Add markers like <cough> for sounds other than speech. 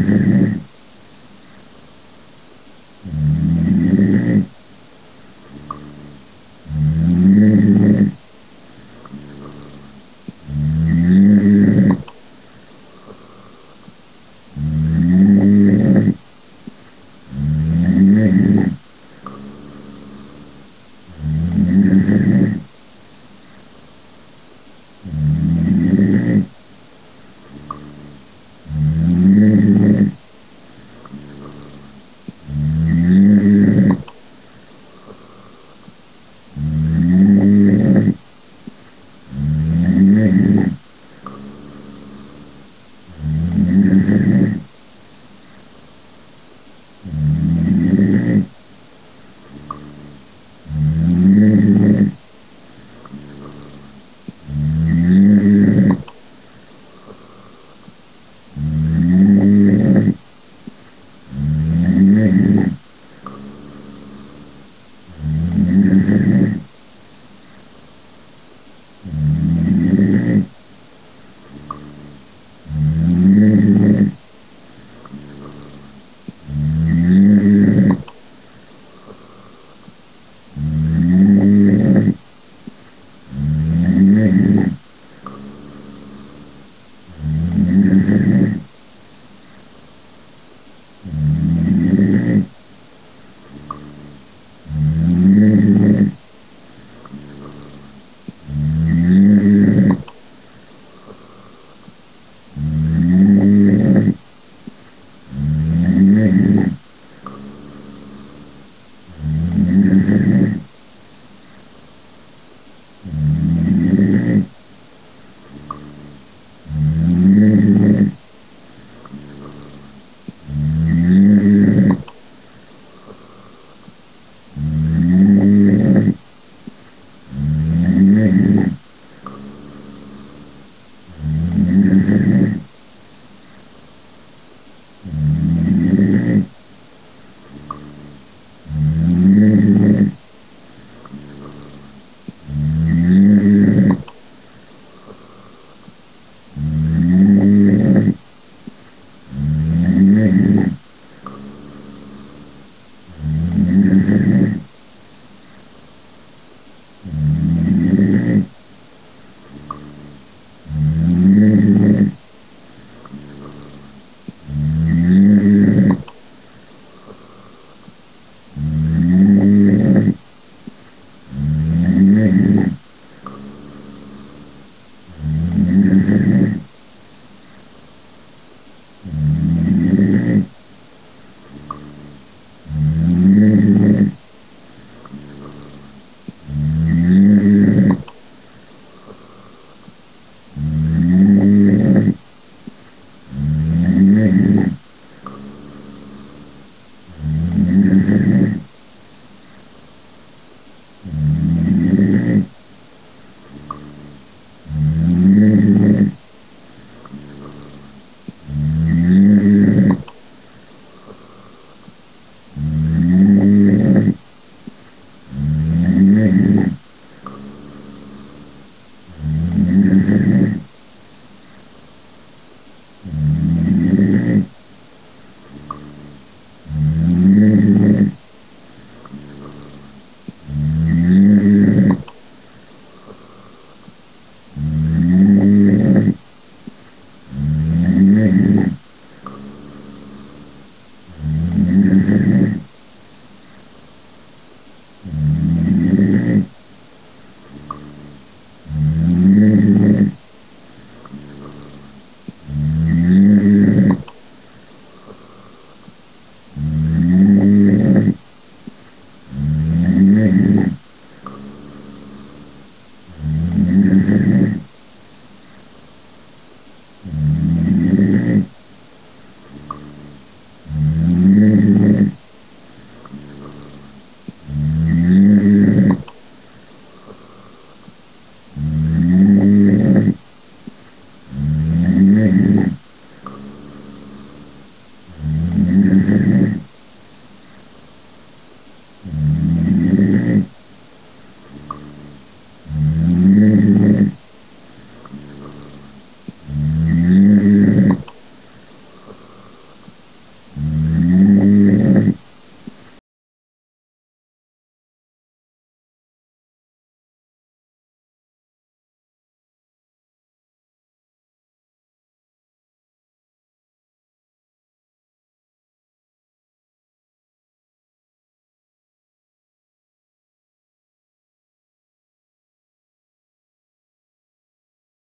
Mm-hmm. <laughs>